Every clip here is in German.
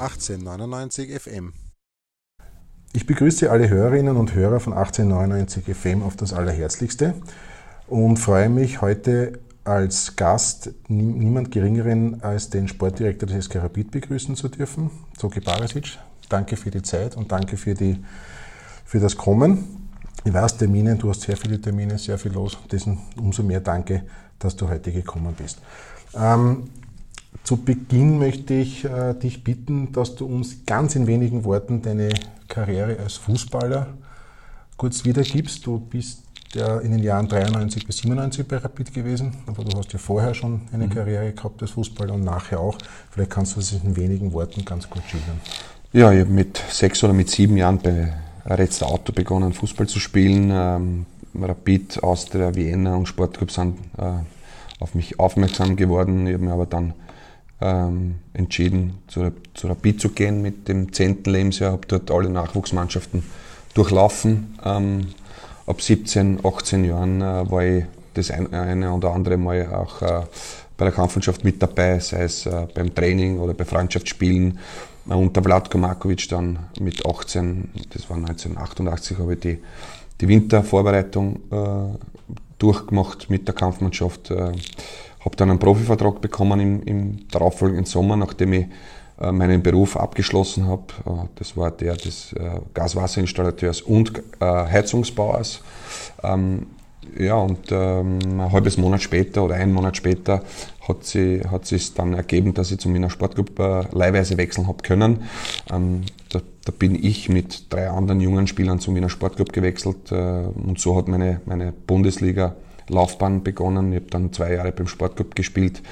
1899 FM. Ich begrüße alle Hörerinnen und Hörer von 1899 FM auf das Allerherzlichste und freue mich heute als Gast niemand Geringeren als den Sportdirektor des SK Rapid begrüßen zu dürfen, Zoki Barasic. Danke für die Zeit und danke für, die, für das Kommen. Ich weiß, Termine, du hast sehr viele Termine, sehr viel los. Dessen umso mehr danke, dass du heute gekommen bist. Ähm, zu Beginn möchte ich äh, dich bitten, dass du uns ganz in wenigen Worten deine Karriere als Fußballer kurz wiedergibst. Du bist ja in den Jahren 93 bis 97 bei Rapid gewesen, aber du hast ja vorher schon eine mhm. Karriere gehabt als Fußballer und nachher auch. Vielleicht kannst du das in wenigen Worten ganz kurz schildern. Ja, ich habe mit sechs oder mit sieben Jahren bei Retzter Auto begonnen, Fußball zu spielen. Ähm, Rapid, Austria, Vienna und Sportclub sind äh, auf mich aufmerksam geworden. Ich habe mir aber dann ähm, entschieden, zu, zu Rapid zu gehen mit dem 10. Lebensjahr, habe dort alle Nachwuchsmannschaften durchlaufen. Ähm, ab 17, 18 Jahren äh, war ich das eine oder andere Mal auch äh, bei der Kampfmannschaft mit dabei, sei es äh, beim Training oder bei Freundschaftsspielen. Äh, unter Vladko Markovic dann mit 18, das war 1988, habe ich die, die Wintervorbereitung äh, durchgemacht mit der Kampfmannschaft. Habe dann einen Profivertrag bekommen im, im darauffolgenden Sommer, nachdem ich äh, meinen Beruf abgeschlossen habe. Äh, das war der des äh, Gaswasserinstallateurs und äh, Heizungsbauers. Ähm, ja, und ähm, ein halbes Monat später oder einen Monat später hat sie hat sich dann ergeben, dass ich zu meiner Sportgruppe äh, leihweise wechseln habe können. Ähm, da, da, bin ich mit drei anderen jungen Spielern zu meiner Sportgruppe gewechselt und so hat meine, meine Bundesliga Laufbahn begonnen. Ich habe dann zwei Jahre beim Sportclub gespielt.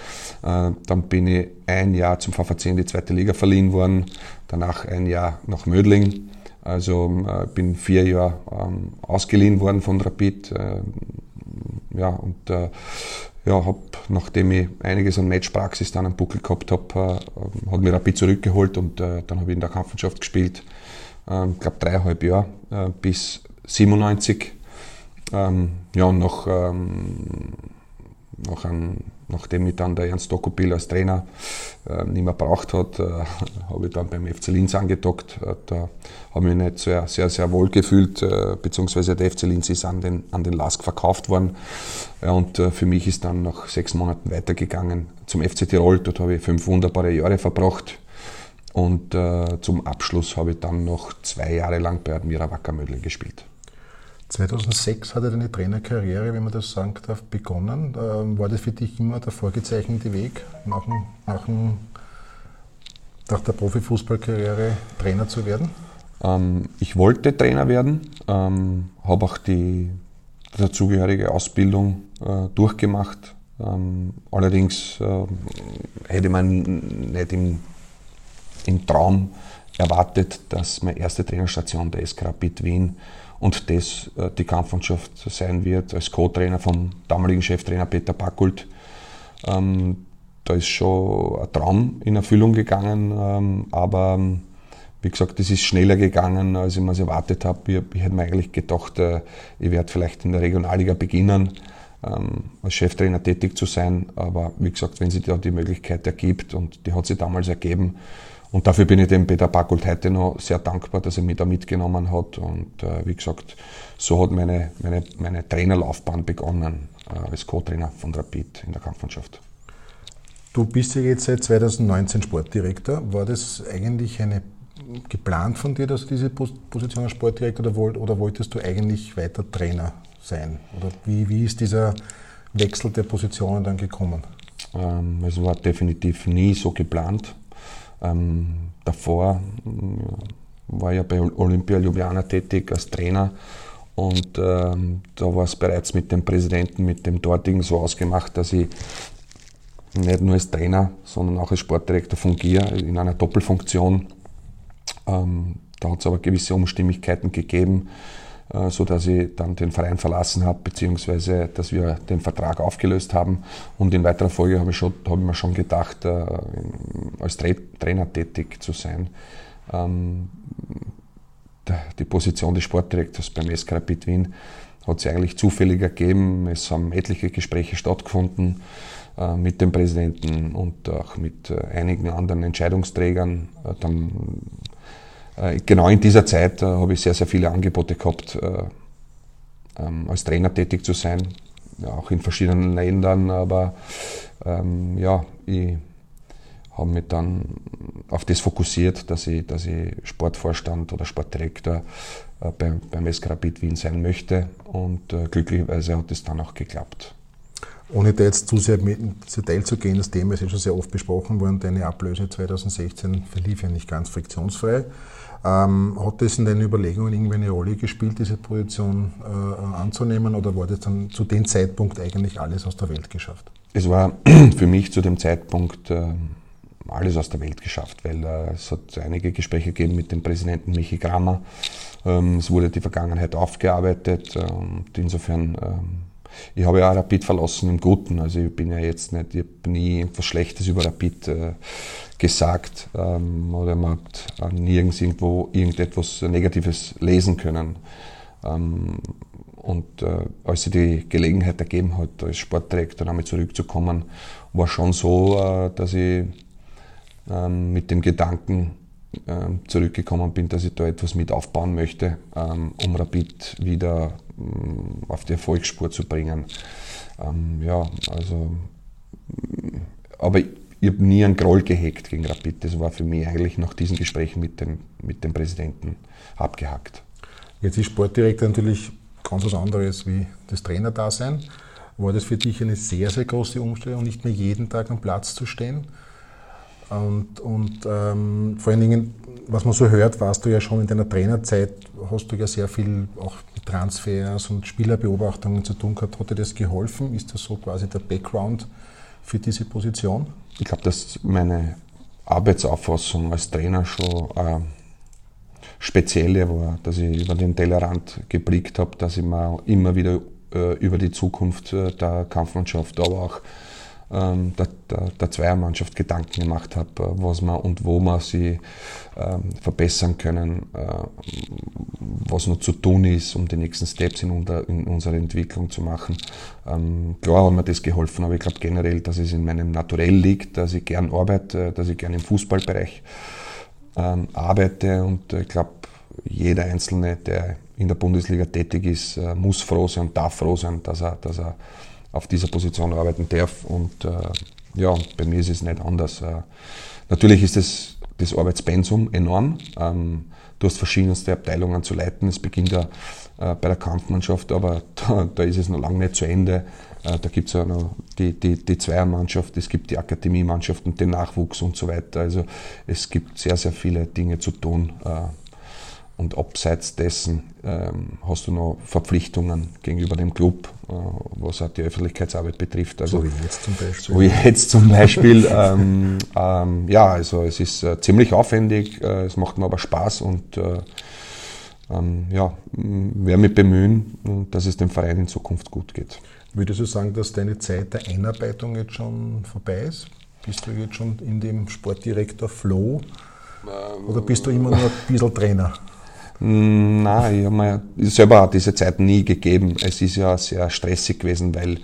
Äh, dann bin ich ein Jahr zum VVC in die zweite Liga verliehen worden. Danach ein Jahr nach Mödling. Also äh, bin vier Jahre ähm, ausgeliehen worden von Rapid. Äh, ja, und ja, habe, nachdem ich einiges an Matchpraxis dann am Buckel gehabt habe, äh, hat mir Rapid zurückgeholt und dann habe ich in der Kampfmannschaft gespielt. Ähm, ich äh, glaube dreieinhalb Jahre bis 97 ähm, ja, und nach, ähm, nach einem, nachdem mich dann der Ernst Dokopil als Trainer äh, nicht mehr braucht hat, äh, habe ich dann beim FC Linz angedockt. Äh, da habe ich mich nicht sehr, sehr, sehr wohl gefühlt, äh, beziehungsweise der FC Linz ist an den, an den LASK verkauft worden. Ja, und äh, für mich ist dann nach sechs Monaten weitergegangen zum FC Tirol. Dort habe ich fünf wunderbare Jahre verbracht. Und äh, zum Abschluss habe ich dann noch zwei Jahre lang bei Admira Wackermödling gespielt. 2006 hat er deine Trainerkarriere, wenn man das sagen darf, begonnen. Ähm, war das für dich immer der vorgezeichnete Weg, nach, nach, nach der Profifußballkarriere Trainer zu werden? Ähm, ich wollte Trainer werden, ähm, habe auch die dazugehörige Ausbildung äh, durchgemacht. Ähm, allerdings äh, hätte man nicht im, im Traum erwartet, dass meine erste Trainerstation der SK Rapid Wien und das äh, die Kampfmannschaft sein wird, als Co-Trainer vom damaligen Cheftrainer Peter Backult. Ähm, da ist schon ein Traum in Erfüllung gegangen, ähm, aber ähm, wie gesagt, es ist schneller gegangen, als ich mir es erwartet habe. Ich, ich hätte mir eigentlich gedacht, äh, ich werde vielleicht in der Regionalliga beginnen, ähm, als Cheftrainer tätig zu sein, aber wie gesagt, wenn sich da die Möglichkeit ergibt und die hat sich damals ergeben, und dafür bin ich dem Peter Backult heute noch sehr dankbar, dass er mich da mitgenommen hat. Und äh, wie gesagt, so hat meine, meine, meine Trainerlaufbahn begonnen äh, als Co-Trainer von Rapid in der Kampfmannschaft. Du bist ja jetzt seit 2019 Sportdirektor. War das eigentlich eine geplant von dir, dass du diese Position als Sportdirektor oder, wollt, oder wolltest du eigentlich weiter Trainer sein? Oder wie, wie ist dieser Wechsel der Positionen dann gekommen? Ähm, es war definitiv nie so geplant. Ähm, davor äh, war ja bei Olympia Ljubljana tätig als Trainer und ähm, da war es bereits mit dem Präsidenten, mit dem dortigen so ausgemacht, dass ich nicht nur als Trainer, sondern auch als Sportdirektor fungiere in einer Doppelfunktion. Ähm, da hat es aber gewisse Umstimmigkeiten gegeben, so dass ich dann den Verein verlassen habe, beziehungsweise dass wir den Vertrag aufgelöst haben. Und in weiterer Folge habe ich, schon, habe ich mir schon gedacht, äh, als Trainer tätig zu sein. Ähm, die Position des Sportdirektors beim SK Rapid Wien hat sich eigentlich zufällig ergeben. Es haben etliche Gespräche stattgefunden. äh, mit dem Präsidenten und auch mit äh, einigen anderen Entscheidungsträgern. Äh, dann, genau in dieser Zeit habe ich sehr, sehr viele Angebote gehabt, ähm, als Trainer tätig zu sein, auch in verschiedenen Ländern, aber ähm, ja, ich habe mich dann auf das fokussiert, dass ich, dass ich Sportvorstand oder Sportdirektor beim, beim SK Rapid Wien sein möchte und glücklicherweise hat es dann auch geklappt. Ohne da jetzt zu sehr ins Detail zu gehen, das Thema ist ja schon sehr oft besprochen worden, deine Ablöse 2016 verlief ja nicht ganz friktionsfrei. Ähm, hat das in deinen Überlegungen irgendwie eine Rolle gespielt, diese Position äh, anzunehmen oder war das dann zu dem Zeitpunkt eigentlich alles aus der Welt geschafft? Es war für mich zu dem Zeitpunkt äh, alles aus der Welt geschafft, weil äh, es hat einige Gespräche gegeben mit dem Präsidenten Michi Kramer. Ähm, es wurde die Vergangenheit aufgearbeitet und insofern ähm, ich habe ja auch Rapid verlassen im Guten. Also ich bin ja jetzt nicht, ich habe nie etwas Schlechtes über Rapid äh, gesagt ähm, oder man hat nirgends irgendwo irgendetwas Negatives lesen können. Ähm, und äh, als sie die Gelegenheit ergeben hat, als Sportdirektor damit zurückzukommen, war schon so, äh, dass ich ähm, mit dem Gedanken ähm, zurückgekommen bin, dass ich da etwas mit aufbauen möchte, ähm, um Rapid wieder auf die Erfolgsspur zu bringen. ja, also, aber ich habe nie einen Groll gehegt gegen Rapid. Das war für mich eigentlich nach diesen Gesprächen mit dem, mit dem Präsidenten abgehackt. Jetzt ist Sportdirektor natürlich ganz was anderes wie das Trainerdasein. War das für dich eine sehr, sehr große Umstellung, nicht mehr jeden Tag am Platz zu stehen? Und, und ähm, vor allen Dingen, was man so hört, warst du ja schon in deiner Trainerzeit, hast du ja sehr viel auch mit Transfers und Spielerbeobachtungen zu tun gehabt. Hat dir das geholfen? Ist das so quasi der Background für diese Position? Ich glaube, dass meine Arbeitsauffassung als Trainer schon äh, spezielle war, dass ich über den Tellerrand geblickt habe, dass ich mir immer wieder äh, über die Zukunft äh, der Kampfmannschaft, aber auch ähm, der, der, der Zweiermannschaft Gedanken gemacht habe, äh, was man und wo man sie ähm, verbessern können, äh, was noch zu tun ist, um die nächsten Steps in, unter, in unserer Entwicklung zu machen. Ähm, klar hat mir das geholfen, aber ich glaube generell, dass es in meinem Naturell liegt, dass ich gern arbeite, dass ich gern im Fußballbereich ähm, arbeite und ich glaube, jeder Einzelne, der in der Bundesliga tätig ist, äh, muss froh sein darf froh sein, dass er, dass er auf dieser Position arbeiten darf. Und äh, ja, bei mir ist es nicht anders. Äh, natürlich ist es das Arbeitspensum enorm. Ähm, du hast verschiedenste Abteilungen zu leiten. Es beginnt ja äh, bei der Kampfmannschaft, aber da, da, ist es noch lange nicht zu Ende. Äh, da gibt es ja noch die, die, die Zweiermannschaft, es gibt die Akademiemannschaft und den Nachwuchs und so weiter. Also es gibt sehr, sehr viele Dinge zu tun. Äh, und abseits dessen ähm, hast du noch Verpflichtungen gegenüber dem Club, äh, was auch die Öffentlichkeitsarbeit betrifft. Also, so wie jetzt zum Beispiel. So wie jetzt zum Beispiel. ähm, ähm, ja, also es ist äh, ziemlich aufwendig, äh, es macht mir aber Spaß und äh, ähm, ja, werde mich bemühen, dass es dem Verein in Zukunft gut geht. Würdest du sagen, dass deine Zeit der Einarbeitung jetzt schon vorbei ist? Bist du jetzt schon in dem Sportdirektor Flow? Oder bist du immer nur ein bisschen Trainer? Nein, ich habe mir selber auch diese Zeit nie gegeben. Es ist ja sehr stressig gewesen, weil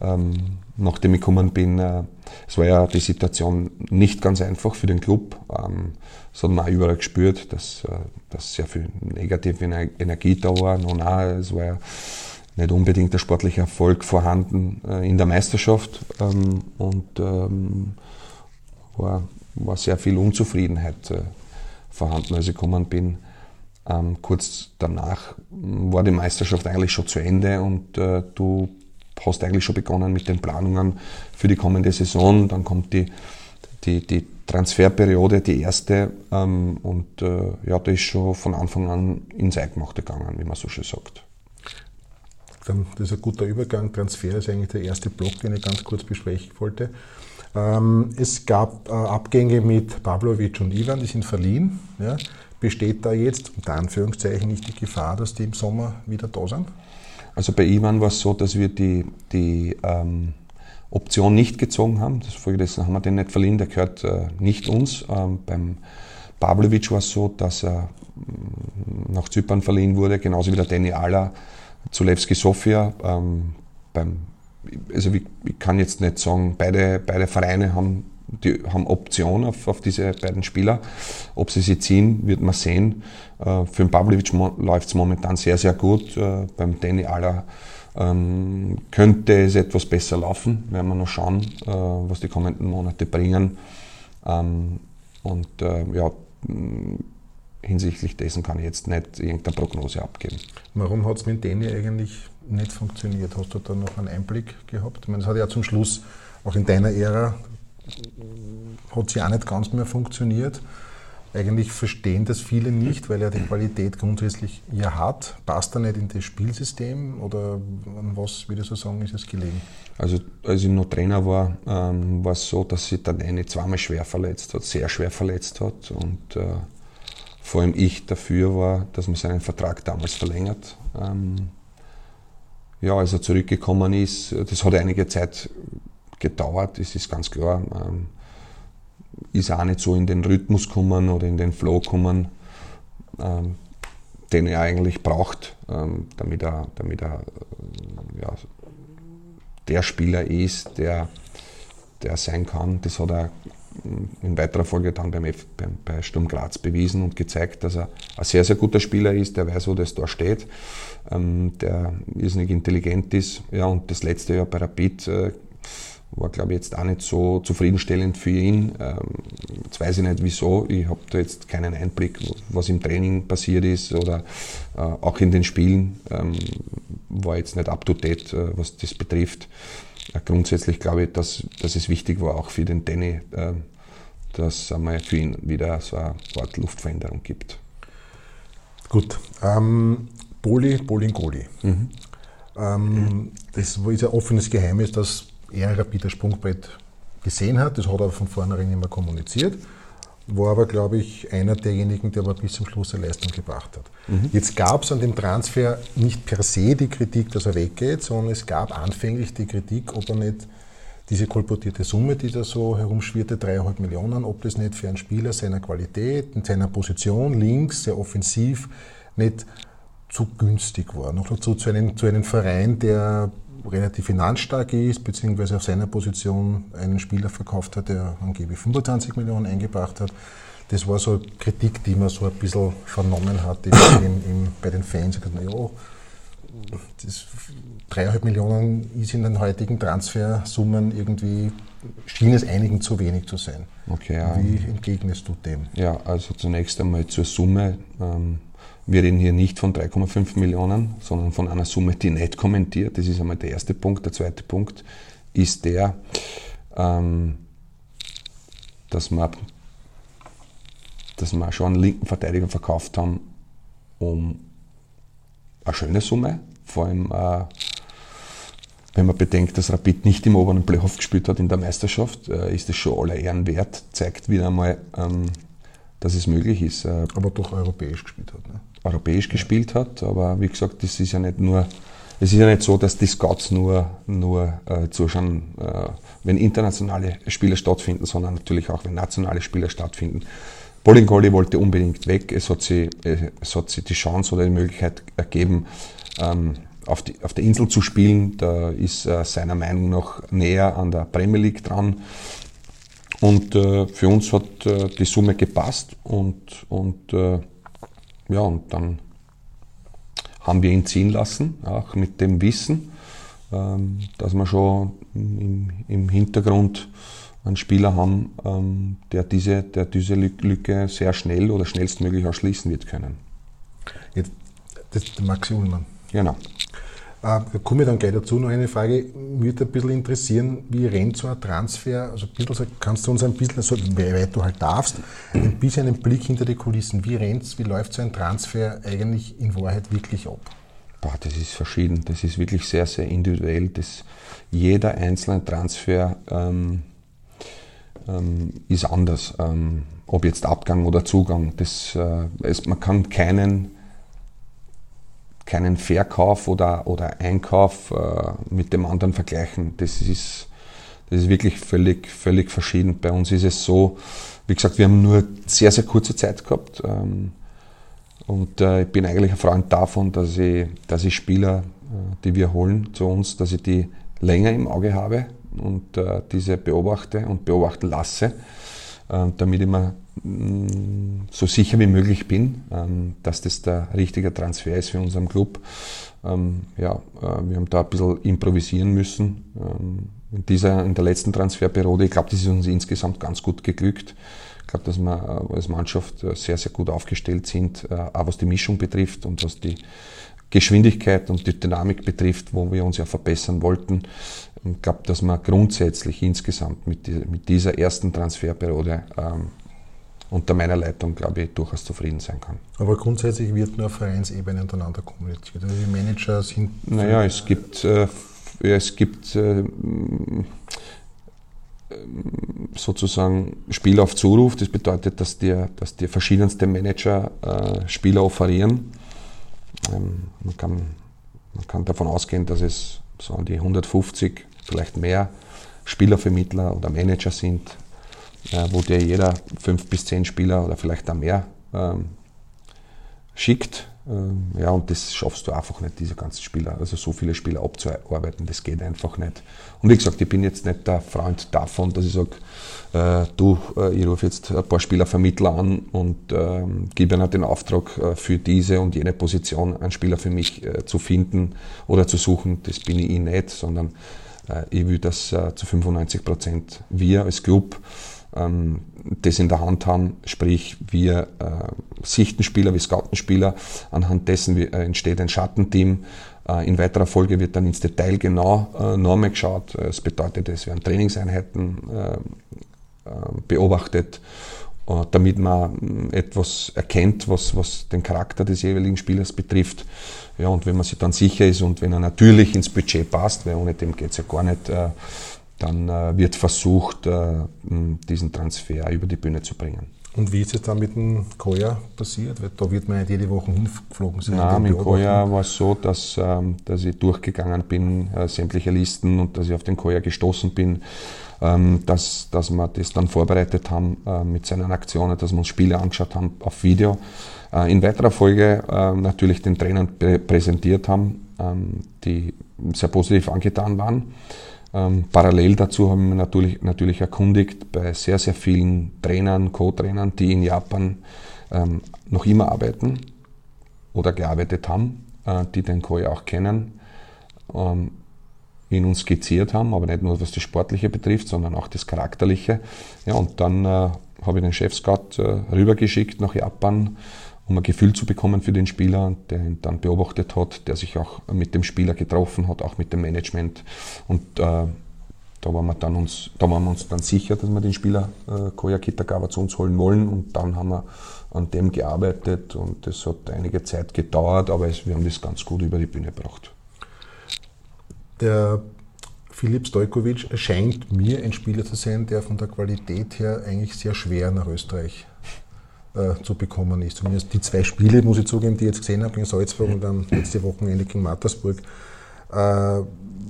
ähm, nachdem ich gekommen bin, äh, es war ja die Situation nicht ganz einfach für den Club. Ähm, das hat man auch überall gespürt, dass, äh, dass sehr viel negative Energie da war. Und auch, es war ja nicht unbedingt der sportliche Erfolg vorhanden äh, in der Meisterschaft ähm, und ähm, war, war sehr viel Unzufriedenheit äh, vorhanden, als ich gekommen bin. Ähm, kurz danach war die Meisterschaft eigentlich schon zu Ende und äh, du hast eigentlich schon begonnen mit den Planungen für die kommende Saison. Dann kommt die, die, die Transferperiode, die erste. Ähm, und äh, ja, da ist schon von Anfang an ins Eingemachte gegangen, wie man so schön sagt. Dann, das ist ein guter Übergang. Transfer ist eigentlich der erste Block, den ich ganz kurz besprechen wollte. Ähm, es gab äh, Abgänge mit Pavlovic und Ivan, die sind verliehen. Ja besteht da jetzt unter Anführungszeichen nicht die Gefahr, dass die im Sommer wieder da sind? Also bei Ivan war es so, dass wir die, die ähm, Option nicht gezogen haben. Das folgendessen haben wir den nicht verliehen, der gehört äh, nicht uns. Ähm, beim Pavlovic war es so, dass er mm, nach Zypern verliehen wurde, genauso wie der Danny Ala zu Levski Sofia. Ähm, beim also ich, ich, kann jetzt nicht sagen, beide, beide Vereine haben, die, haben Option auf, auf diese beiden Spieler. Ob sie sie ziehen, wird man sehen. Äh, für den Pavlovic läuft es momentan sehr, sehr gut. Äh, beim Danny Aller ähm, könnte es etwas besser laufen, werden wir noch schauen, äh, was die kommenden Monate bringen. Ähm, und äh, ja, hinsichtlich dessen kann ich jetzt nicht irgendeine Prognose abgeben. Warum hat es mit Danny eigentlich nicht funktioniert? Hast du da noch einen Einblick gehabt? Ich meine, es hat ja zum Schluss, auch in deiner Ära, hat sie auch nicht ganz mehr funktioniert. Eigentlich verstehen das viele nicht, weil er die Qualität grundsätzlich ja hat. Passt er nicht in das Spielsystem oder an was, würde ich so sagen, ist es gelegen? Also als ich noch Trainer war, ähm, war es so, dass sich der eine zweimal schwer verletzt hat, sehr schwer verletzt hat und äh, vor allem ich dafür war, dass man seinen Vertrag damals verlängert. Ähm, ja, als er zurückgekommen ist, das hat einige Zeit gedauert, das ist ganz klar. Ähm, ist auch nicht so in den Rhythmus kommen oder in den Flow kommen, ähm, den er eigentlich braucht, ähm, damit er, damit er äh, ja, der Spieler ist, der, der sein kann. Das hat er in weiterer Folge dann beim F, beim, bei Sturm Graz bewiesen und gezeigt, dass er ein sehr, sehr guter Spieler ist, der weiß, wo das da steht, ähm, der irrsinnig intelligent ist. Ja, und das letzte Jahr bei Rapid äh, war, glaube ich, jetzt auch nicht so zufriedenstellend für ihn. Ähm, jetzt weiß ich nicht wieso. Ich habe da jetzt keinen Einblick, was im Training passiert ist oder äh, auch in den Spielen. Ähm, war jetzt nicht up to date, äh, was das betrifft. Äh, grundsätzlich glaube ich, dass, dass es wichtig war, auch für den Danny, äh, dass es einmal für ihn wieder so eine Art Luftveränderung gibt. Gut. Ähm, Poli, Bolingoli. Mhm. Ähm, das ist ein offenes Geheimnis, dass er Rapid Sprungbrett gesehen hat. Das hat er von vornherein immer kommuniziert. War aber, glaube ich, einer derjenigen, der aber bis zum Schluss eine Leistung gebracht hat. Mhm. Jetzt gab es an dem Transfer nicht per se die Kritik, dass er weggeht, sondern es gab anfänglich die Kritik, ob er nicht diese kolportierte Summe, die da so herumschwirrte, dreieinhalb Millionen, ob das nicht für einen Spieler seiner Qualität, in seiner Position, links, sehr offensiv, nicht zu günstig war. Noch dazu zu einem, zu einem Verein, der relativ finanzstark ist, beziehungsweise auf seiner Position einen Spieler verkauft hat, der angeblich 25 Millionen eingebracht hat. Das war so Kritik, die man so ein bisschen vernommen hat im, im, bei den Fans. Ja, das dreieinhalb Millionen ist in den heutigen Transfersummen irgendwie, schien es einigen zu wenig zu sein. Okay, ja. Wie entgegnest du dem? Ja, also zunächst einmal zur Summe. Ähm, wir reden hier nicht von 3,5 Millionen, sondern von einer Summe, die nicht kommentiert. Das ist einmal der erste Punkt. Der zweite Punkt ist der, ähm, dass, wir, dass wir schon einen linken Verteidiger verkauft haben um eine schöne Summe. Vor allem, äh, wenn man bedenkt, dass Rapid nicht im oberen Playoff gespielt hat in der Meisterschaft, äh, ist das schon aller Ehren wert. Zeigt wieder einmal, ähm, dass es möglich ist. Äh, Aber doch europäisch gespielt hat. Ne? Europäisch gespielt hat. Aber wie gesagt, das ist ja nicht nur, es ist ja nicht so, dass die Scouts nur, nur äh, zuschauen, äh, wenn internationale Spiele stattfinden, sondern natürlich auch, wenn nationale Spiele stattfinden. Bolingoli wollte unbedingt weg. Es hat sie, es hat sie die Chance oder die Möglichkeit ergeben, ähm, auf, die, auf der Insel zu spielen. Da ist äh, seiner Meinung nach näher an der Premier League dran. Und äh, für uns hat äh, die Summe gepasst und, und äh, ja, und dann haben wir ihn ziehen lassen, auch mit dem Wissen, ähm, dass wir schon im, im Hintergrund einen Spieler haben, ähm, der diese, der diese Lücke sehr schnell oder schnellstmöglich auch schließen wird können. Jetzt, das ist der Maxi Ullmann. Genau. Äh, da komme ich dann gleich dazu. Noch eine Frage. Mich würde ein bisschen interessieren, wie rennt so ein Transfer? Also, bisschen, kannst du uns ein bisschen, wie weit du halt darfst, ein bisschen einen Blick hinter die Kulissen. Wie rennt wie läuft so ein Transfer eigentlich in Wahrheit wirklich ab? Boah, das ist verschieden. Das ist wirklich sehr, sehr individuell. Das, jeder einzelne Transfer ähm, ähm, ist anders. Ähm, ob jetzt Abgang oder Zugang. Das, äh, es, man kann keinen keinen Verkauf oder, oder Einkauf äh, mit dem anderen vergleichen. Das ist, das ist wirklich völlig, völlig verschieden. Bei uns ist es so, wie gesagt, wir haben nur sehr, sehr kurze Zeit gehabt. Ähm, und äh, ich bin eigentlich ein Freund davon, dass ich, dass ich Spieler, äh, die wir holen zu uns, dass ich die länger im Auge habe und äh, diese beobachte und beobachten lasse, äh, damit ich mir so sicher wie möglich bin, ähm, dass das der richtige Transfer ist für unseren Club. Ähm, ja, äh, wir haben da ein bisschen improvisieren müssen. Ähm, in, dieser, in der letzten Transferperiode, ich glaube, das ist uns insgesamt ganz gut geglückt. Ich glaube, dass wir äh, als Mannschaft äh, sehr, sehr gut aufgestellt sind, auch was die Mischung betrifft und was die Geschwindigkeit und die Dynamik betrifft, wo wir uns ja verbessern wollten. Ich glaube, dass man grundsätzlich insgesamt mit, dieser ersten Transferperiode unter meiner Leitung, glaube ich, durchaus zufrieden sein kann. Aber grundsätzlich wird nur auf Vereinsebene untereinander kommuniziert. Also die Manager sind. Naja, es gibt, äh, es gibt äh, sozusagen Spiel auf Zuruf. Das bedeutet, dass die, dass die verschiedensten Manager äh, Spieler offerieren. Ähm, man, kann, man kann davon ausgehen, dass es so an die 150, vielleicht mehr Spielervermittler oder Manager sind, wo dir jeder fünf bis zehn Spieler oder vielleicht auch mehr ähm, schickt. Ähm, ja, und das schaffst du einfach nicht, diese ganzen Spieler, also so viele Spieler abzuarbeiten, das geht einfach nicht. Und wie gesagt, ich bin jetzt nicht der Freund davon, dass ich sage, äh, du, äh, ich rufe jetzt ein paar Spielervermittler an und äh, gebe ihnen den Auftrag, äh, für diese und jene Position einen Spieler für mich äh, zu finden oder zu suchen. Das bin ich eh nicht, sondern äh, ich will, dass zu 95 Prozent wir als Club ähm, das in der Hand haben, sprich wir sichten Spieler wie Scoutenspieler, anhand dessen entsteht ein Schattenteam, in weiterer Folge wird dann ins Detail genau äh, nochmal geschaut. Das bedeutet, es werden Trainingseinheiten äh, beobachtet, äh, damit man etwas erkennt, was, was den Charakter des jeweiligen Spielers betrifft. Ja, und wenn man sich dann sicher ist und wenn er natürlich ins Budget passt, weil ohne dem geht es ja gar nicht, äh, dann wird versucht, diesen Transfer über die Bühne zu bringen. Und wie ist es dann mit dem Koya passiert? Da wird man nicht jede Woche hingeflogen sein. Nein, mit Koya war es so, dass, ähm, dass ich durchgegangen bin, sämtliche Listen und dass ich auf den Koya gestoßen bin ähm, dass, dass wir das dann vorbereitet haben äh, mit seinen Aktionen, dass wir uns Spiele angeschaut haben auf Video. Äh, in weiterer Folge äh, natürlich den Trainern präsentiert haben, ähm, die sehr positiv angetan waren. Ähm, parallel dazu haben wir natürlich, natürlich erkundigt bei sehr, sehr vielen Trainern, Co-Trainern, die in Japan noch immer arbeiten oder gearbeitet haben, die den Koi auch kennen in uns skizziert haben, aber nicht nur was das Sportliche betrifft, sondern auch das Charakterliche. Ja, und dann äh, habe ich den Chefscout äh, rübergeschickt nach Japan, um ein Gefühl zu bekommen für den Spieler, der ihn dann beobachtet hat, der sich auch mit dem Spieler getroffen hat, auch mit dem Management. Und äh, da waren wir dann uns, da waren wir uns dann sicher, dass wir den Spieler äh, Koya Kitagawa zu uns holen wollen. Und dann haben wir an dem gearbeitet und das hat einige Zeit gedauert, aber es, wir haben das ganz gut über die Bühne gebracht. Der Filip Stojkovic scheint mir ein Spieler zu sein, der von der Qualität her eigentlich sehr schwer nach Österreich äh, zu bekommen ist. Zumindest die zwei Spiele, muss ich zugeben, die ich jetzt gesehen habe, gegen Salzburg und dann letzte Wochenende gegen Mattersburg. Äh,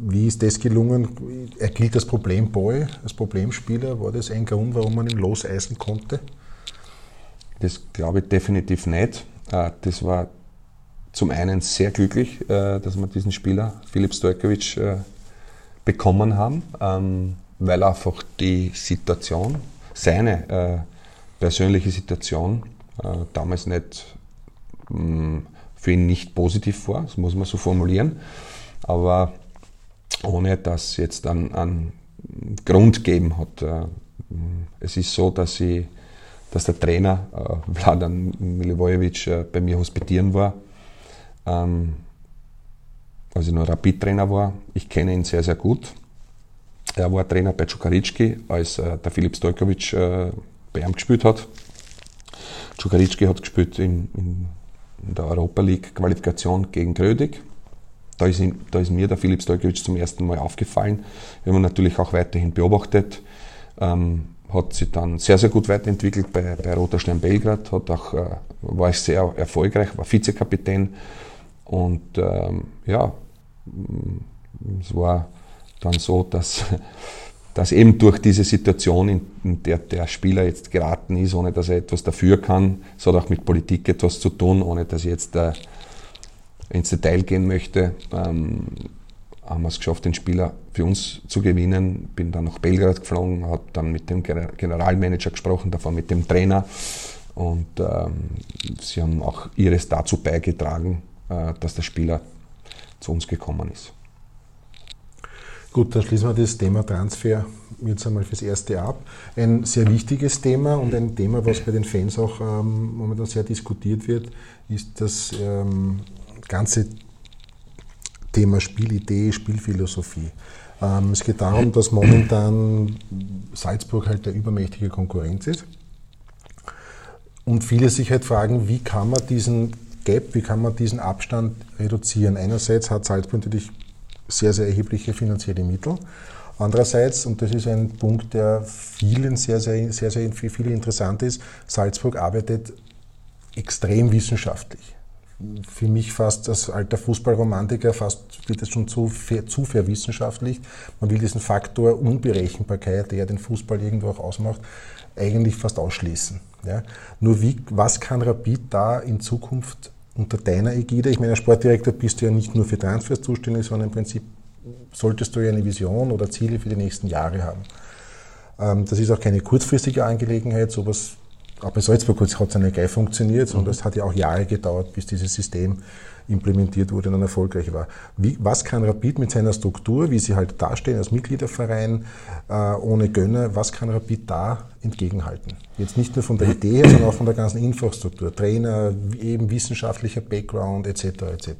wie ist das gelungen? Er gilt als Problemboy, als Problemspieler. War das ein Grund, warum man ihn loseisen konnte? Das glaube ich definitiv nicht. Äh, das war zum einen sehr glücklich, äh, dass wir diesen Spieler, Filip Stojkovic, bekommen haben, ähm, weil einfach die Situation, seine persönliche Situation, damals nicht mm, für ihn nicht positiv war, das muss man so formulieren, aber ohne dass jetzt einen, einen Grund geben hat. Es ist so, dass, ich, dass der Trainer Vladan Milivojevic bei mir hospitieren war ähm, als ich noch Rapid-Trainer war. Ich kenne ihn sehr, sehr gut. Er war Trainer bei Czukaricki, als äh, der Filip Stojkovic ihm gespielt hat. Czukaricki hat gespielt in, in, der Europa League Qualifikation gegen Grödig. Da ist, ihm, da ist, mir der Filip Stojkovic zum ersten Mal aufgefallen. Wir haben natürlich auch weiterhin beobachtet. Ähm, hat sich dann sehr, sehr gut weiterentwickelt bei, bei Roter Stern Belgrad, hat auch, äh, war sehr erfolgreich, war Vizekapitän und ähm, ja, es war dann so, dass, dass eben durch diese Situation, in der der Spieler jetzt geraten ist, ohne dass er etwas dafür kann, es hat auch mit Politik etwas zu tun, ohne dass ich jetzt äh, ins Detail gehen möchte, ähm, haben wir es geschafft, den Spieler für uns zu gewinnen. Bin dann nach Belgrad geflogen, habe dann mit dem Generalmanager gesprochen, davon mit dem Trainer. Und ähm, sie haben auch ihres dazu beigetragen, äh, dass der Spieler zu uns gekommen ist. Gut, dann schließen wir das Thema Transfer jetzt einmal fürs Erste ab. Ein sehr wichtiges Thema und ein Thema, was bei den Fans auch ähm, momentan sehr diskutiert wird, ist das ähm, ganze Thema Spielidee, Spielphilosophie. Ähm, es geht darum, dass momentan Salzburg halt der übermächtige Konkurrenz ist. Und viele sich halt fragen, wie kann man diesen Gap, wie kann man diesen Abstand reduzieren? Einerseits hat Salzburg natürlich sehr, sehr erhebliche finanzielle Mittel. Andererseits, und das ist ein Punkt, der vielen sehr, sehr, sehr, sehr für interessant ist, Salzburg arbeitet extrem wissenschaftlich. Für mich fast als alter Fußballromantiker fast wird es schon zu, zu verwissenschaftlicht. Man will diesen Faktor Unberechenbarkeit, der den Fußball irgendwo auch ausmacht, eigentlich fast ausschließen. Ja? Nur wie, was kann Rapid da in Zukunft unter deiner Ägide, ich meine, als Sportdirektor bist du ja nicht nur für Transfers zuständig, sondern im Prinzip solltest du ja eine Vision oder Ziele für die nächsten Jahre haben. Ähm, das ist auch keine kurzfristige Angelegenheit, sowas, auch bei Salzburg hat es nicht gleich funktioniert, sondern es mhm. hat ja auch Jahre gedauert, bis dieses System implementiert wurde und dann erfolgreich war. Wie, was kann Rapid mit seiner Struktur, wie sie halt dastehen als Mitgliederverein, äh, ohne Gönner, was kann Rapid da entgegenhalten? Jetzt nicht nur von der Idee her, sondern auch von der ganzen Infrastruktur, Trainer, eben wissenschaftlicher Background etc. etc.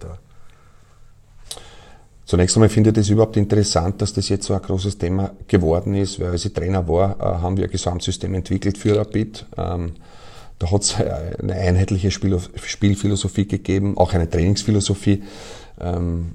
Zunächst einmal finde ich das überhaupt interessant, dass das jetzt so ein großes Thema geworden ist, weil als ich Trainer war, äh, haben wir ein Gesamtsystem entwickelt für Rapid. Da hat es eine einheitliche Spielphilosophie gegeben, auch eine Trainingsphilosophie, ähm,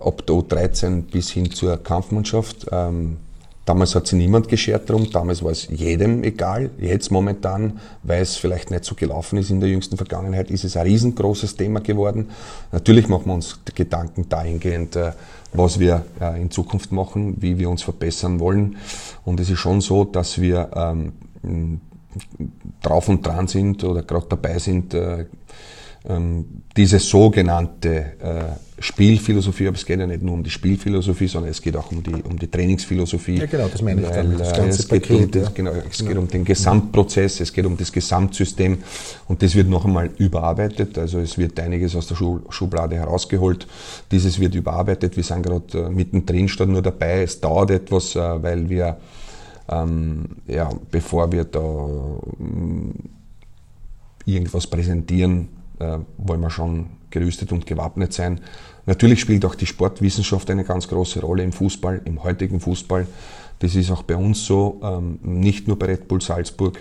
ab der U13 bis hin zur Kampfmannschaft. Ähm, damals hat sich niemand geschert drum, damals war es jedem egal. Jetzt momentan, weil es vielleicht nicht so gelaufen ist in der jüngsten Vergangenheit, ist es ein riesengroßes Thema geworden. Natürlich machen wir uns Gedanken dahingehend, äh, was wir äh, in Zukunft machen, wie wir uns verbessern wollen. Und es ist schon so, dass wir ähm, drauf und dran sind oder gerade dabei sind, äh, ähm, diese sogenannte äh, Spielphilosophie, aber es geht ja nicht nur um die Spielphilosophie, sondern es geht auch um die, um die Trainingsphilosophie. Ja, genau, das meine ich weil, damit, das äh, ganze es Paket. Um das, genau, es genau. geht um den Gesamtprozess, es geht um das Gesamtsystem und das wird noch einmal überarbeitet. Also es wird einiges aus der Schublade herausgeholt. Dieses wird überarbeitet. Wir sind gerade mittendrin, statt nur dabei. Es dauert etwas, weil wir ähm, ja, bevor wir da ähm, irgendwas präsentieren, äh, wollen wir schon gerüstet und gewappnet sein. Natürlich spielt auch die Sportwissenschaft eine ganz große Rolle im Fußball, im heutigen Fußball. Das ist auch bei uns so, ähm, nicht nur bei Red Bull Salzburg.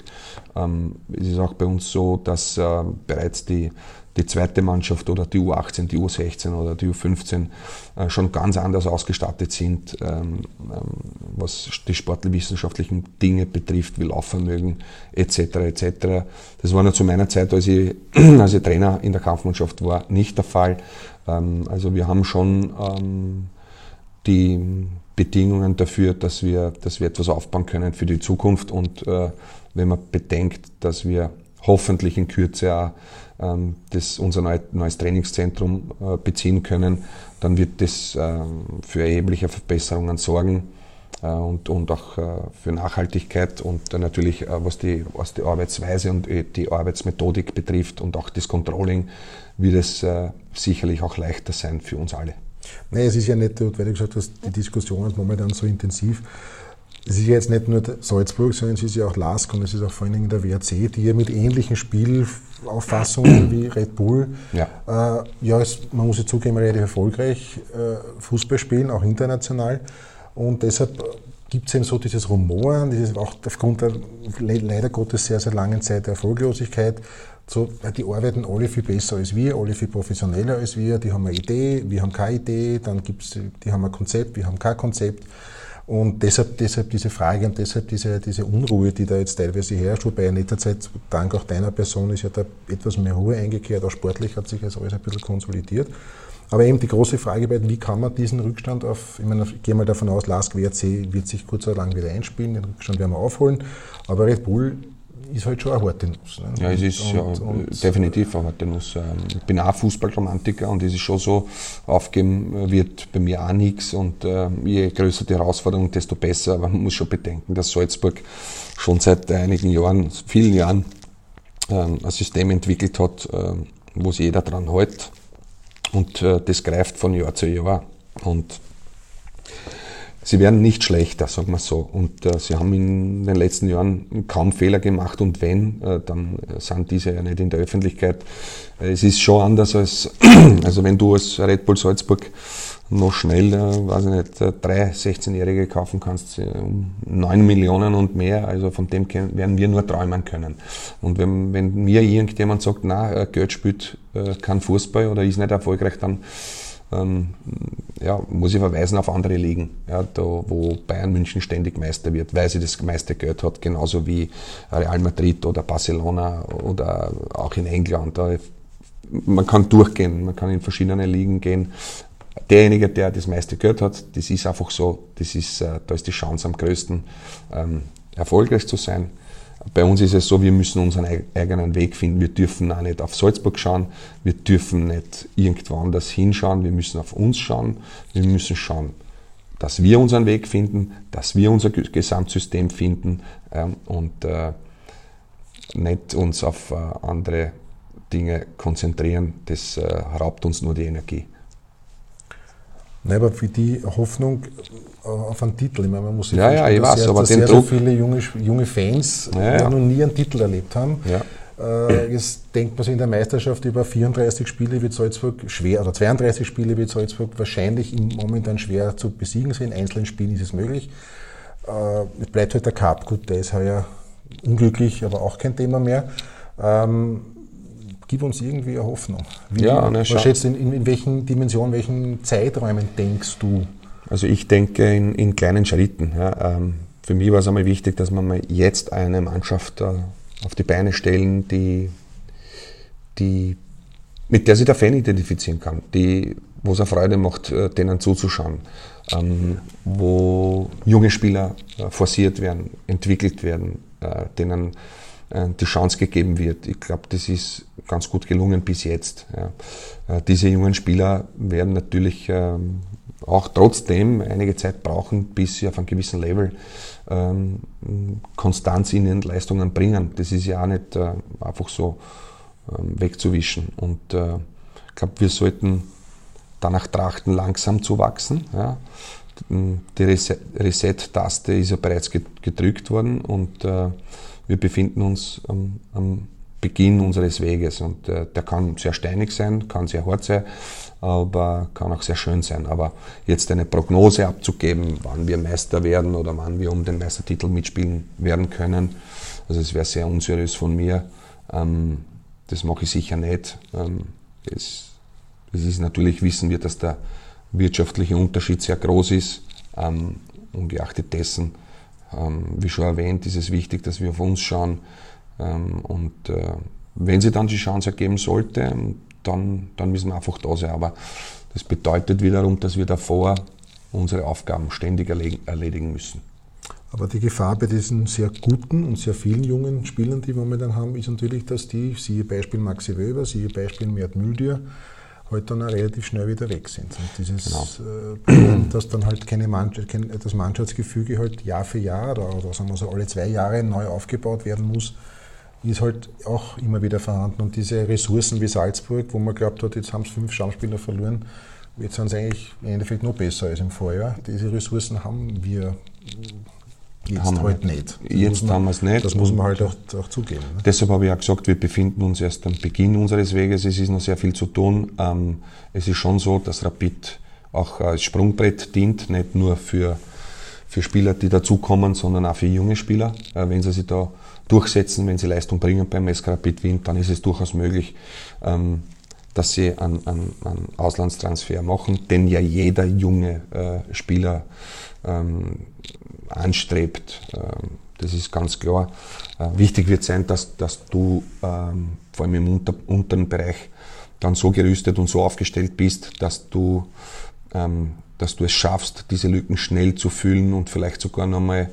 Ähm, es ist auch bei uns so, dass äh, bereits die die zweite Mannschaft oder die U18, die U16 oder die U15 äh, schon ganz anders ausgestattet sind, ähm, ähm, was die sportwissenschaftlichen Dinge betrifft, wie Laufvermögen etc. etc. Das war nur zu meiner Zeit, als ich, als ich Trainer in der Kampfmannschaft war, nicht der Fall. Ähm, also wir haben schon die Bedingungen dafür, dass wir, dass wir etwas aufbauen können für die Zukunft und äh, wenn man bedenkt, dass wir hoffentlich in Kürze auch das, unser neues Trainingszentrum äh, beziehen können, dann wird das ähm, für erhebliche Verbesserungen sorgen äh, und, und auch äh, für Nachhaltigkeit und natürlich was die, was die Arbeitsweise und die Arbeitsmethodik betrifft und auch das Controlling wird es sicherlich auch leichter sein für uns alle. Nein, es ist ja nicht, weil du gesagt hast, die Diskussion ist momentan so intensiv. Es ist ja jetzt nicht nur Salzburg, sondern es ist ja auch LASK und es ist auch vor allen Dingen der WRC, die ja mit ähnlichen Spielauffassungen wie Red Bull, ja, äh, ja es, man muss ja zugeben, relativ erfolgreich äh, Fußball spielen, auch international. Und deshalb gibt es eben so dieses Rumoren, dieses auch aufgrund der leider Gottes sehr, sehr langen Zeit der Erfolglosigkeit, so, die arbeiten alle viel besser als wir, alle viel professioneller als wir, die haben eine Idee, wir haben keine Idee, dann gibt's, die haben ein Konzept, wir haben kein Konzept. Und deshalb, deshalb diese Frage und deshalb diese, diese Unruhe, die da jetzt teilweise herrscht, wobei in letzter Zeit, dank auch deiner Person, ist ja da etwas mehr Ruhe eingekehrt, auch sportlich hat sich das alles ein bisschen konsolidiert. Aber eben die große Frage bei, wie kann man diesen Rückstand auf, ich meine, ich gehe mal davon aus, Lask WRC wird sich kurz oder lang wieder einspielen, den Rückstand werden wir aufholen, aber Red Bull ist halt schon eine harte Nuss. Ne? Ja, es ist und, ja, und, definitiv eine harte Nuss. Ähm, ich bin auch Fußballromantiker und es ist schon so, aufgeben wird bei mir auch nichts und äh, je größer die Herausforderung, desto besser. Aber man muss schon bedenken, dass Salzburg schon seit einigen Jahren, vielen Jahren, ähm, ein System entwickelt hat, äh, wo sich jeder dran hält und äh, das greift von Jahr zu Jahr. Und sie werden nicht schlechter, sagen wir so. Und äh, sie haben in den letzten Jahren kaum Fehler gemacht und wenn, äh, dann sind diese ja nicht in der Öffentlichkeit. Äh, es ist schon anders als, also wenn du als Red Bull Salzburg noch schnell, äh, weiß ich nicht, äh, drei 16-Jährige kaufen kannst, um 9 Millionen und mehr, also von dem werden wir nur träumen können. Und wenn, wenn mir irgendjemand sagt, na, Geld spielt kein Fußball oder ist nicht erfolgreich, dann ähm, ja, muss ich verweisen auf andere Ligen, ja, da, wo Bayern München ständig Meister wird, weil sie das meiste Geld hat, genauso wie Real Madrid oder Barcelona oder auch in England. Da, man kann durchgehen, man kann in verschiedene Ligen gehen. Derjenige, der das meiste Geld hat, das ist einfach so, das ist, äh, da ist die Chance am größten, ähm, erfolgreich zu sein. Bei uns ist es so, wir müssen unseren eigenen Weg finden. Wir dürfen auch nicht auf Salzburg schauen. Wir dürfen nicht irgendwo anders hinschauen. Wir müssen auf uns schauen. Wir müssen schauen, dass wir unseren Weg finden, dass wir unser Gesamtsystem finden ähm, und äh, nicht uns auf äh, andere Dinge konzentrieren. Das äh, raubt uns nur die Energie. Nein, aber für die Hoffnung auf einen Titel, ich meine, man muss sich ja, ja, ich weiß, sehr, aber dass sehr, sehr viele junge, junge Fans ja, ja. noch nie einen Titel erlebt haben. Ja. Äh, jetzt denkt man sich in der Meisterschaft über 34 Spiele wird Salzburg schwer, oder 32 Spiele wird Salzburg wahrscheinlich im momentan schwer zu besiegen sein. In einzelnen Spielen ist es möglich. Äh, es bleibt halt der Cup, gut, der ist heuer unglücklich, aber auch kein Thema mehr. Ähm, gib uns irgendwie eine Hoffnung. Wie, ja, ne, was schätzt in, in, in welchen Dimensionen, welchen Zeiträumen denkst du? Also ich denke in, in kleinen Schritten. Ja. Ähm, für mich war es einmal wichtig, dass man mal jetzt eine Mannschaft äh, auf die Beine stellen, die, die, mit der sich der Fan identifizieren kann, die, wo es Freude macht, äh, denen zuzuschauen, ähm, wo junge Spieler äh, forciert werden, entwickelt werden, äh, denen äh, die Chance gegeben wird. Ich glaube, das ist ganz gut gelungen bis jetzt. Ja. Äh, diese jungen Spieler werden natürlich ähm, auch trotzdem einige Zeit brauchen, bis sie auf einem gewissen Level ähm, Konstanz in ihren Leistungen bringen. Das ist ja auch nicht äh, einfach so ähm, wegzuwischen. Und ich glaube, wir sollten danach trachten, langsam zu wachsen. Ja. Die Reset-Taste ist ja bereits gedrückt worden und wir befinden uns am, am Beginn unseres Weges und äh, der kann sehr steinig sein, kann sehr hart sein, aber kann auch sehr schön sein. Aber jetzt eine Prognose abzugeben, wann wir Meister werden oder wann wir um den Meistertitel mitspielen werden können, also es wäre sehr unseriös von mir. Ähm, das mache ich sicher nicht. Ähm, ist natürlich, wissen wir, dass der wirtschaftliche Unterschied sehr groß ist. Ähm, ungeachtet dessen ähm, wie schon erwähnt, ist es wichtig, dass wir auf uns schauen. Ähm, und äh, wenn sie dann die Chance ergeben sollte, dann, dann müssen wir einfach da sein. Aber das bedeutet wiederum, dass wir davor unsere Aufgaben ständig erledigen müssen. Aber die Gefahr bei diesen sehr guten und sehr vielen jungen Spielern, die wir momentan haben, ist natürlich, dass die, siehe Beispiel Maxi Wöber, siehe Beispiel Mert Mühldier, halt dann auch relativ schnell wieder weg sind. Und dieses, genau. äh, dass dann halt keine Mannschaft, kein, das Mannschaftsgefüge halt Jahr für Jahr oder, oder sagen wir so alle zwei Jahre neu aufgebaut werden muss, ist halt auch immer wieder vorhanden. Und diese Ressourcen wie Salzburg, wo man glaubt hat, jetzt haben es fünf Stammspieler verloren, jetzt sind sie eigentlich im Endeffekt noch besser als im Vorjahr. Diese Ressourcen haben wir Jetzt haben halt nicht. Das jetzt man, haben wir es nicht. Das muss man halt auch, auch zugeben. Ne? Deshalb habe ich auch gesagt, wir befinden uns erst am Beginn unseres Weges. Es ist noch sehr viel zu tun. Ähm, es ist schon so, dass Rapid auch als Sprungbrett dient, nicht nur für, für Spieler, die dazukommen, sondern auch für junge Spieler. Äh, wenn sie sich da durchsetzen, wenn sie Leistung bringen beim SK Rapid Wien, dann ist es durchaus möglich, ähm, dass sie einen, einen, einen Auslandstransfer machen, denn ja jeder junge äh, Spieler ähm, anstrebt. Ähm, das ist ganz klar. Äh, wichtig wird sein, dass, dass du ähm, vor allem im unter, unteren Bereich dann so gerüstet und so aufgestellt bist, dass du, ähm, dass du es schaffst, diese Lücken schnell zu füllen und vielleicht sogar nochmal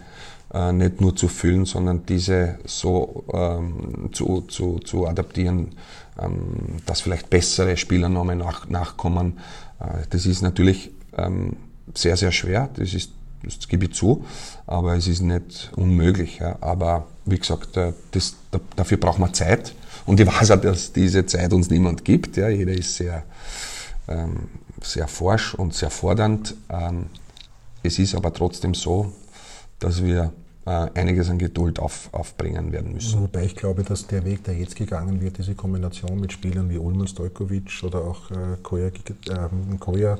äh, nicht nur zu füllen, sondern diese so ähm, zu, zu, zu adaptieren, ähm, dass vielleicht bessere Spieler nach, nachkommen. Äh, das ist natürlich ähm, sehr, sehr schwer, das, ist, das gebe ich zu, aber es ist nicht unmöglich. Ja. Aber wie gesagt, äh, das, dafür braucht man Zeit. Und ich weiß auch, dass diese Zeit uns niemand gibt. Ja. Jeder ist sehr, ähm, sehr forsch und sehr fordernd. Ähm, es ist aber trotzdem so, dass wir einiges an Geduld auf, aufbringen werden müssen. Wobei ich glaube, dass der Weg, der jetzt gegangen wird, diese Kombination mit Spielern wie Ulman Stojkovic oder auch äh, Koya, äh, Koya,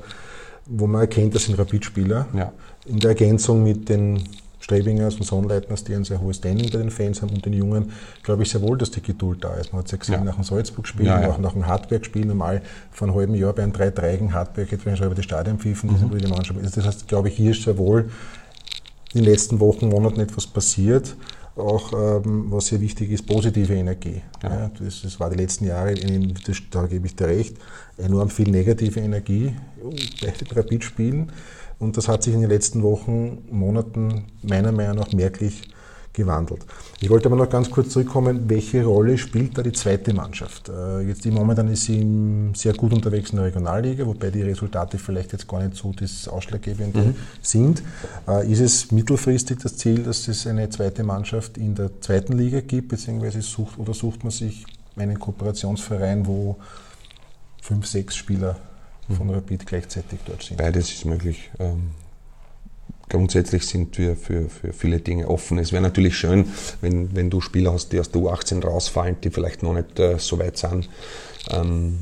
wo man erkennt, das sind Rapid-Spieler, ja. in der Ergänzung mit den Strebingers und Sonnleitners, die ein sehr hohes Standing bei den Fans haben und den Jungen, glaube ich sehr wohl, dass die Geduld da ist. Man hat es ja gesehen, ja. nach dem Salzburg-Spiel, ja, ja. auch nach dem Hartberg-Spiel, normal vor einem halben Jahr bei einem 3-3 Hartberg, jetzt werden schon über die Stadion pfiffen, mhm. die Mannschaft. Also das heißt, glaube ich, hier ist sehr wohl in den letzten Wochen, Monaten etwas passiert. Auch, ähm, was sehr wichtig ist, positive Energie. Ja. Ja, das, das, war die letzten Jahre, in, das, da gebe ich dir recht, enorm viel negative Energie bei den Rapid-Spielen. Und das hat sich in den letzten Wochen, Monaten meiner Meinung nach merklich gewandelt. Ich wollte aber noch ganz kurz zurückkommen, welche Rolle spielt da die zweite Mannschaft? Äh, jetzt momentan ist sie sehr gut unterwegs in der Regionalliga, wobei die Resultate vielleicht jetzt gar nicht so das Ausschlaggebende mhm. sind. Äh, ist es mittelfristig das Ziel, dass es eine zweite Mannschaft in der zweiten Liga gibt, beziehungsweise sucht oder sucht man sich einen Kooperationsverein, wo fünf, sechs Spieler von mhm. Rapid gleichzeitig dort sind? Beides ist möglich. Ähm, grundsätzlich sind wir für, für viele Dinge offen. Es wäre natürlich schön, wenn, wenn du Spieler hast, die aus der U18 rausfallen, die vielleicht noch nicht äh, so weit sind. Ähm,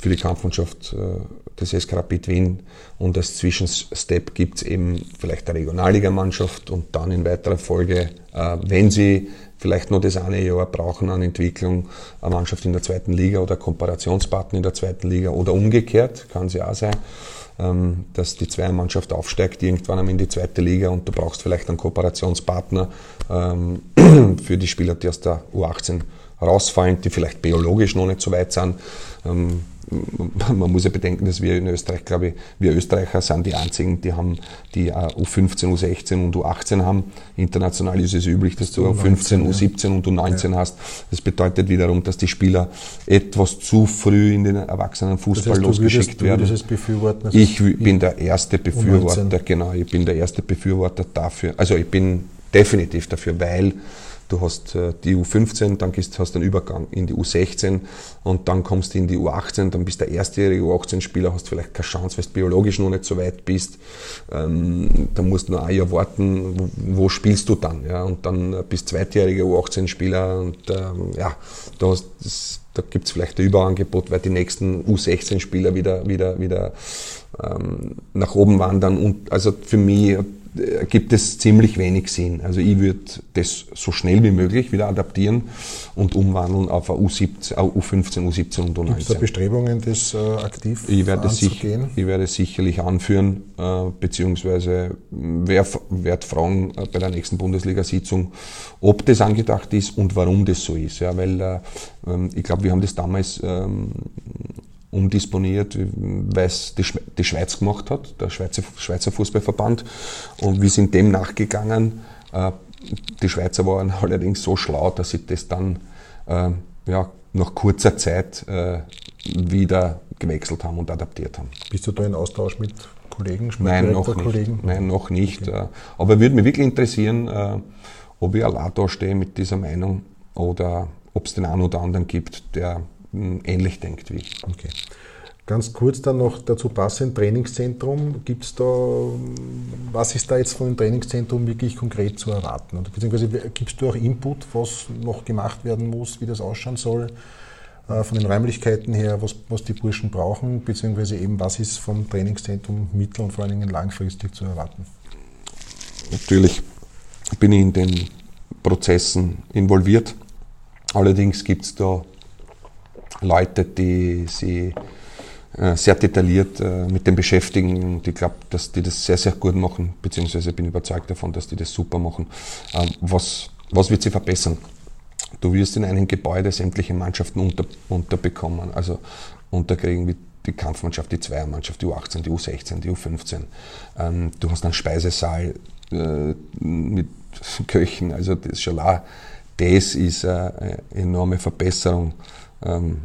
für die Kampfmannschaft äh, des SK Rapid Wien und als Zwischenstep gibt es eben vielleicht eine Regionalligamannschaft und dann in weiterer Folge, äh, wenn sie vielleicht noch das eine Jahr brauchen an Entwicklung, eine Mannschaft in der zweiten Liga oder Kooperationspartner in der zweiten Liga oder umgekehrt, kann sie auch sein dass die Zweiermannschaft aufsteigt irgendwann in die zweite Liga und du brauchst vielleicht einen Kooperationspartner ähm, für die Spieler, die aus der U18 rausfallen, die vielleicht biologisch noch nicht so weit sind. Man muss ja bedenken, dass wir in Österreich, glaube ich, wir Österreicher sind die einzigen, die haben, die U15, U16 und U18 haben. International ist es üblich, dass du U15, U17 und U19 ja. hast. Das bedeutet wiederum, dass die Spieler etwas zu früh in den Erwachsenenfußball das heißt, losgeschickt würdest, werden. befürworten, also ich bin der erste Befürworter, U19. genau, ich bin der erste Befürworter dafür. Also ich bin definitiv dafür, weil Du hast äh, die U15, dann gehst, hast du einen Übergang in die U16 und dann kommst du in die U18, dann bist du der erstjährige U18-Spieler, hast vielleicht keine Chance, weil du biologisch noch nicht so weit bist. Ähm, dann musst du noch ein Jahr warten, wo, wo spielst du dann? Ja? Und dann äh, bist du zweitjähriger U18-Spieler und ähm, ja, da, da gibt es vielleicht ein Überangebot, weil die nächsten U16-Spieler wieder, wieder, wieder ähm, nach oben wandern. Und also für mich gibt es ziemlich wenig Sinn. Also ich würde das so schnell wie möglich wieder adaptieren und umwandeln auf U17, U15, U17 und U19. Gibt es da Bestrebungen, das äh, aktiv ich werde anzugehen? ich werde es sicherlich anführen, äh, beziehungsweise werde fragen äh, bei der nächsten Bundesliga-Sitzung, ob das angedacht ist und warum das so ist. Ja, weil äh, ähm, ich glaube, wir haben das damals ähm, umdisponiert, weil es die, die, Schweiz gemacht hat, der Schweizer, Schweizer Fußballverband. Und wir sind dem nachgegangen. Äh, die Schweizer waren allerdings so schlau, dass sie das dann äh, ja, nach kurzer Zeit äh, wieder gewechselt haben und adaptiert haben. Bist du da in Austausch mit Kollegen? Nein, noch nicht. Kollegen? Nein, noch nicht. Okay. Aber würde mich wirklich interessieren, ob ich allein da stehe mit dieser Meinung oder ob es den einen oder anderen gibt, der ähnlich denkt wie ich. Okay. Ganz kurz dann noch dazu passend, Trainingszentrum, gibt's da, was ist da jetzt von dem Trainingszentrum wirklich konkret zu erwarten? Oder beziehungsweise gibst du auch Input, was noch gemacht werden muss, wie das ausschauen soll, äh, von den Räumlichkeiten her, was, was die Burschen brauchen, beziehungsweise eben was ist vom Trainingszentrum mittel- und vor allen Dingen langfristig zu erwarten? Natürlich bin ich in den Prozessen involviert. Allerdings gibt es da Leute, die sich äh, sehr detailliert äh, mit dem beschäftigen und ich glaube, dass die das sehr, sehr gut machen, beziehungsweise bin überzeugt davon, dass die das super machen. Ähm, was, was wird sie verbessern? Du wirst in einem Gebäude sämtliche Mannschaften unter, unterbekommen, also unterkriegen wie die Kampfmannschaft, die Zweiermannschaft, die U18, die U16, die U15. Ähm, du hast einen Speisesaal äh, mit Köchen. Also das auch, das ist eine enorme Verbesserung. Ähm,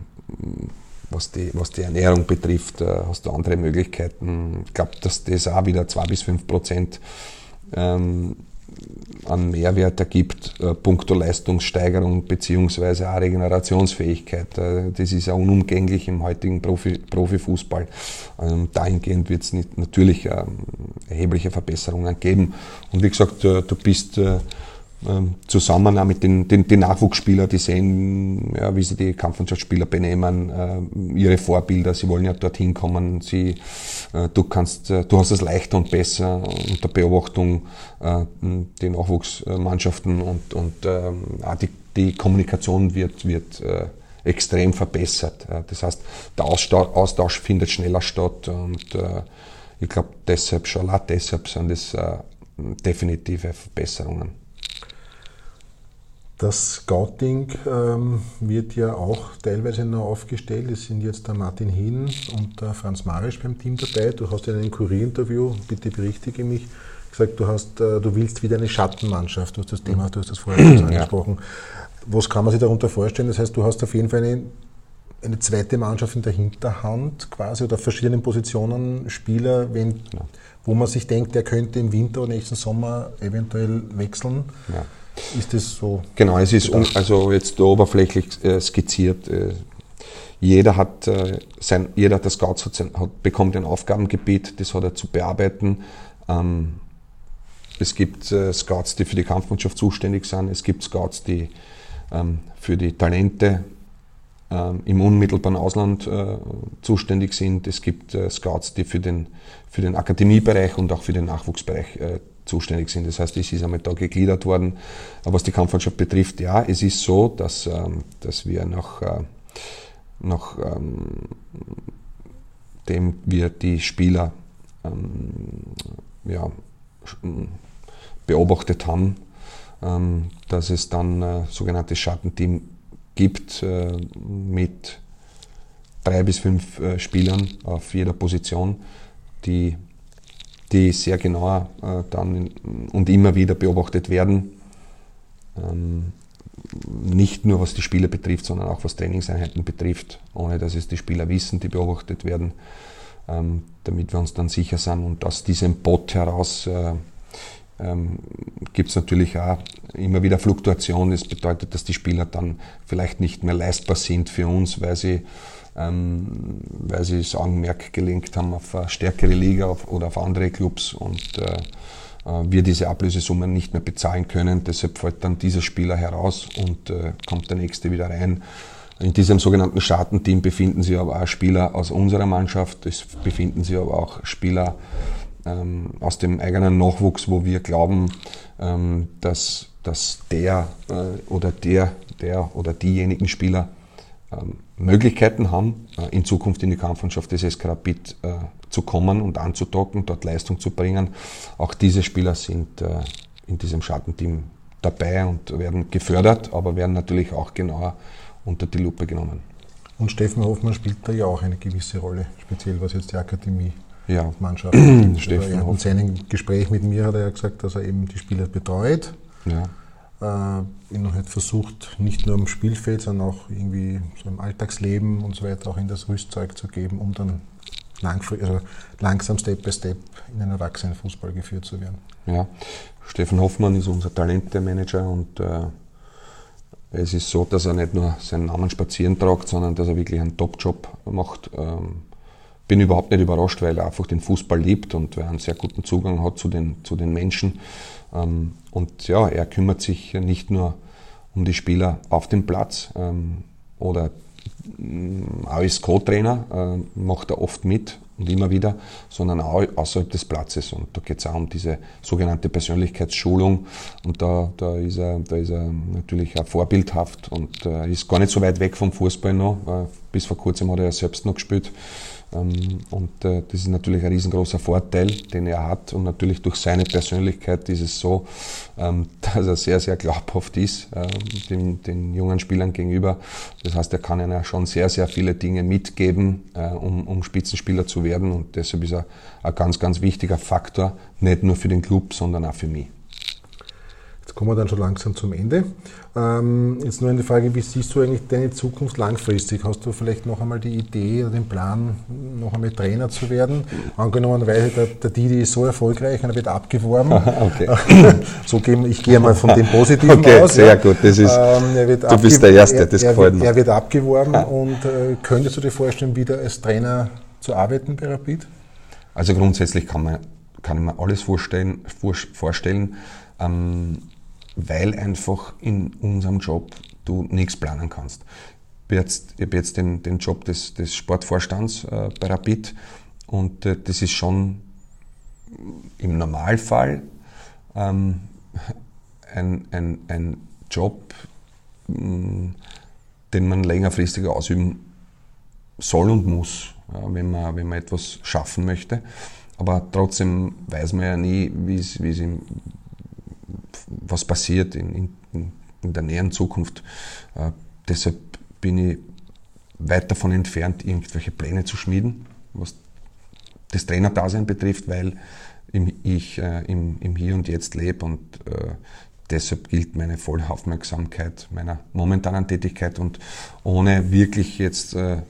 was die, was die Ernährung betrifft, äh, hast du andere Möglichkeiten. Ich glaube, dass das auch wieder zwei bis fünf Prozent ähm, an Mehrwert ergibt, äh, puncto Leistungssteigerung beziehungsweise auch Regenerationsfähigkeit. Äh, das ist ja unumgänglich im heutigen Profi, Profifußball. Ähm, dahingehend wird es natürlich erhebliche Verbesserungen geben. Und wie gesagt, du bist zusammen auch mit den, den, den Nachwuchsspielern, die sehen, ja, wie sie die Kampfmannschaftsspieler benehmen, äh, ihre Vorbilder, sie wollen ja dorthin kommen, sie, äh, du kannst, äh, du hast es leichter und besser unter Beobachtung äh, die Nachwuchsmannschaften und, und äh, die, die Kommunikation wird, wird äh, extrem verbessert. Das heißt, der Austausch findet schneller statt und äh, ich glaube deshalb, schon auch deshalb sind das äh, definitive Verbesserungen. Das Scouting ähm, wird ja auch teilweise noch aufgestellt. Es sind jetzt der Martin Hien und der Franz Marisch beim Team dabei. Du hast in einem Kurierinterview, bitte berichtige mich, gesagt, du, hast, äh, du willst wieder eine Schattenmannschaft. Du hast das Thema, du hast das vorher schon angesprochen. Ja. Was kann man sich darunter vorstellen? Das heißt, du hast auf jeden Fall eine, eine zweite Mannschaft in der Hinterhand quasi oder auf verschiedenen Positionen Spieler, wenn, ja. wo man sich denkt, der könnte im Winter oder nächsten Sommer eventuell wechseln. Ja ist das so? Genau, es ist un, also jetzt oberflächlich äh, skizziert. Äh, jeder hat äh, sein, jeder der Scouts hat, hat, bekommt ein Aufgabengebiet, das hat er zu bearbeiten. Ähm, es gibt äh, Scouts, die für die Kampfmannschaft zuständig sind. Es gibt Scouts, die ähm, für die Talente ähm, im unmittelbaren Ausland äh, zuständig sind. Es gibt äh, Scouts, die für den, für den Akademiebereich und auch für den Nachwuchsbereich äh, zuständig sind. Das heißt, es ist einmal da gegliedert worden. Aber was die Kampfmannschaft betrifft, ja, es ist so, dass, ähm, dass wir nach, äh, nach ähm, dem wir die Spieler ähm, ja, beobachtet haben, ähm, dass es dann äh, sogenanntes Schattenteam gibt äh, mit drei bis fünf äh, Spielern auf jeder Position, die die sehr genau äh, dann und immer wieder beobachtet werden. Ähm, nicht nur was die Spieler betrifft, sondern auch was Trainingseinheiten betrifft, ohne dass es die Spieler wissen, die beobachtet werden, ähm, damit wir uns dann sicher sind. Und aus diesem Bot heraus äh, ähm, gibt es natürlich auch immer wieder Fluktuation. Das bedeutet, dass die Spieler dann vielleicht nicht mehr leistbar sind für uns, weil sie ähm, weil sie das Augenmerk gelenkt haben auf eine stärkere Liga auf, oder auf andere Clubs und äh, äh, wir diese Ablösesummen nicht mehr bezahlen können. Deshalb fällt dann dieser Spieler heraus und äh, kommt der nächste wieder rein. In diesem sogenannten Schattenteam befinden sich aber auch Spieler aus unserer Mannschaft, es befinden sich aber auch Spieler ähm, aus dem eigenen Nachwuchs, wo wir glauben, ähm, dass, dass der äh, oder der, der oder diejenigen Spieler ähm, Möglichkeiten haben, äh, in Zukunft in die Kampfmannschaft des SK Rapid äh, zu kommen und anzudocken, dort Leistung zu bringen. Auch diese Spieler sind äh, in diesem Schattenteam dabei und werden gefördert, aber werden natürlich auch genauer unter die Lupe genommen. Und Steffen Hoffmann spielt da ja auch eine gewisse Rolle, speziell was jetzt die Akademie ja. Mannschaft. Steffen also in seinem Gespräch mit mir hat er ja gesagt, dass er eben die Spieler betreut. Ja äh, ihnen halt versucht, nicht nur am Spielfeld, sondern auch irgendwie so im Alltagsleben und so weiter auch in das Rüstzeug zu geben, um dann also langsam Step by Step in den Erwachsenenfußball geführt zu werden. Ja, Steffen Hoffmann ist unser Talente-Manager und äh, es ist so, dass er nicht nur seinen Namen spazieren tragt, sondern dass er wirklich einen Top-Job macht. Ähm, bin überhaupt nicht überrascht, weil er einfach den Fußball liebt und er einen sehr guten Zugang hat zu den, zu den Menschen. Ähm, und ja, er kümmert sich nicht nur um die Spieler auf dem Platz ähm, oder mm, als Co-Trainer äh, macht er oft mit und immer wieder, sondern auch außerhalb des Platzes. Und da geht es auch um diese sogenannte Persönlichkeitsschulung. Und da, da, ist, er, da ist er natürlich auch vorbildhaft und äh, ist gar nicht so weit weg vom Fußball noch. Äh, bis vor kurzem hat er ja selbst noch gespielt. Ähm, und äh, das ist natürlich ein riesengroßer Vorteil, den er hat. Und natürlich durch seine Persönlichkeit ist es so, ähm, dass er sehr, sehr glaubhaft ist ähm, den, den jungen Spielern gegenüber. Das heißt, er kann ihnen ja schon sehr, sehr viele Dinge mitgeben, äh, um, um Spitzenspieler zu werden. Und deshalb ist er ein ganz, ganz wichtiger Faktor, nicht nur für den Club, sondern auch für mich. Jetzt kommen wir dann schon langsam zum Ende. Ähm, jetzt nur eine Frage, wie siehst du eigentlich deine Zukunft langfristig? Hast du vielleicht noch einmal die Idee oder den Plan, noch einmal Trainer zu werden? Angenommen, weil der, der Didi ist so erfolgreich und er wird abgeworben. okay. so gehen, ich gehe mal von dem Positiven okay, aus. sehr ja. gut. Das ist, ähm, du bist der Erste, das er, gefällt mir. Er wird abgeworben und äh, könntest du dir vorstellen, wieder als Trainer zu arbeiten bei Rapid? Also grundsätzlich kann, man, kann mir alles vorstellen, vorstellen ähm, weil einfach in unserem Job du nichts planen kannst. Ich habe jetzt, ich hab jetzt den, den Job des, des Sportvorstands äh, bei Rapid und äh, das ist schon im Normalfall ähm, ein, ein, ein Job, mh, mm, den man längerfristig ausüben soll und muss, ja, wenn, man, wenn man etwas schaffen möchte. Aber trotzdem weiß man ja nie, wie es, wie es im, was passiert in, in, in der näheren Zukunft. Äh, deshalb bin ich weit davon entfernt, irgendwelche Pläne zu schmieden, was das Trainerdasein betrifft, weil ich äh, im, im, Hier und Jetzt lebe und äh, deshalb gilt meine volle Aufmerksamkeit meiner momentanen Tätigkeit und ohne wirklich jetzt äh,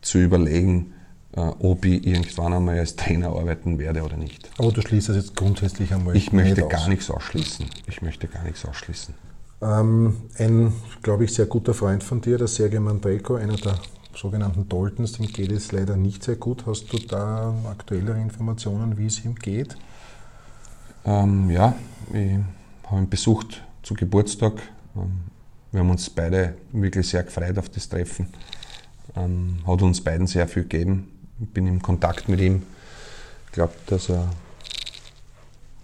zu überlegen, ob ich irgendwann einmal als Trainer arbeiten werde oder nicht. Aber du schließt das jetzt grundsätzlich einmal Ich möchte gar aus. nichts ausschließen. Ich möchte gar nichts ausschließen. Ähm, ein, glaube ich, sehr guter Freund von dir, der Sergei Mandreko, einer der sogenannten Daltons, dem geht es leider nicht sehr gut. Hast du da aktuellere Informationen, wie es ihm geht? Ähm, ja, ich habe ihn besucht zu Geburtstag. Ähm, wir haben uns beide wirklich sehr gefreut auf das Treffen. Ähm, hat uns beiden sehr viel gegeben bin im Kontakt mit ihm. Ich glaube, dass er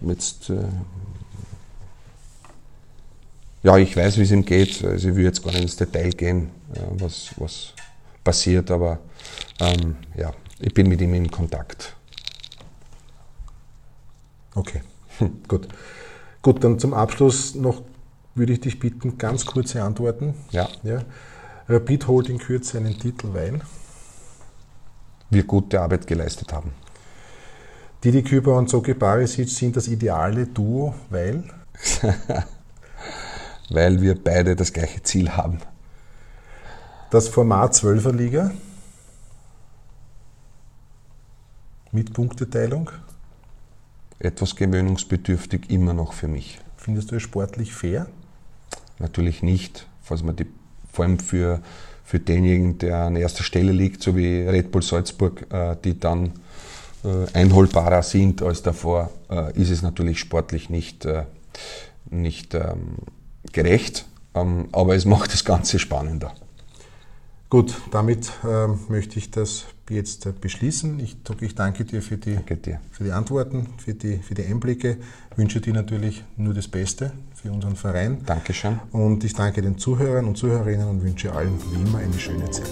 jetzt. Äh, ja, ich weiß, wie es ihm geht. Also ich will jetzt gar nicht ins Detail gehen, äh, was, was passiert, aber ähm, ja, ich bin mit ihm in Kontakt. Okay, gut. Gut, dann zum Abschluss noch würde ich dich bitten, ganz kurze Antworten. Ja. ja. Rapid holt in Kürze einen Titel Wein wir gute Arbeit geleistet haben. Didi Küber und Soki Barisic sind das ideale Duo, weil? weil wir beide das gleiche Ziel haben. Das Format 12er Liga mit Punkteteilung? Etwas gewöhnungsbedürftig immer noch für mich. Findest du es sportlich fair? Natürlich nicht, falls man die, vor allem für für denjenigen, der an erster Stelle liegt, so wie Red Bull Salzburg, äh, die dann äh, einholbarer sind als davor, äh, ist es natürlich sportlich nicht, nicht ähm, gerecht, ähm, aber es macht das Ganze spannender. Gut, damit äh, möchte ich das jetzt beschließen. Ich, ich danke dir für die, dir für die Antworten, für die, für die Einblicke. Ich wünsche dir natürlich nur das Beste für unseren Verein. Dankeschön. Und ich danke den Zuhörern und Zuhörerinnen und wünsche allen wie immer eine schöne Zeit.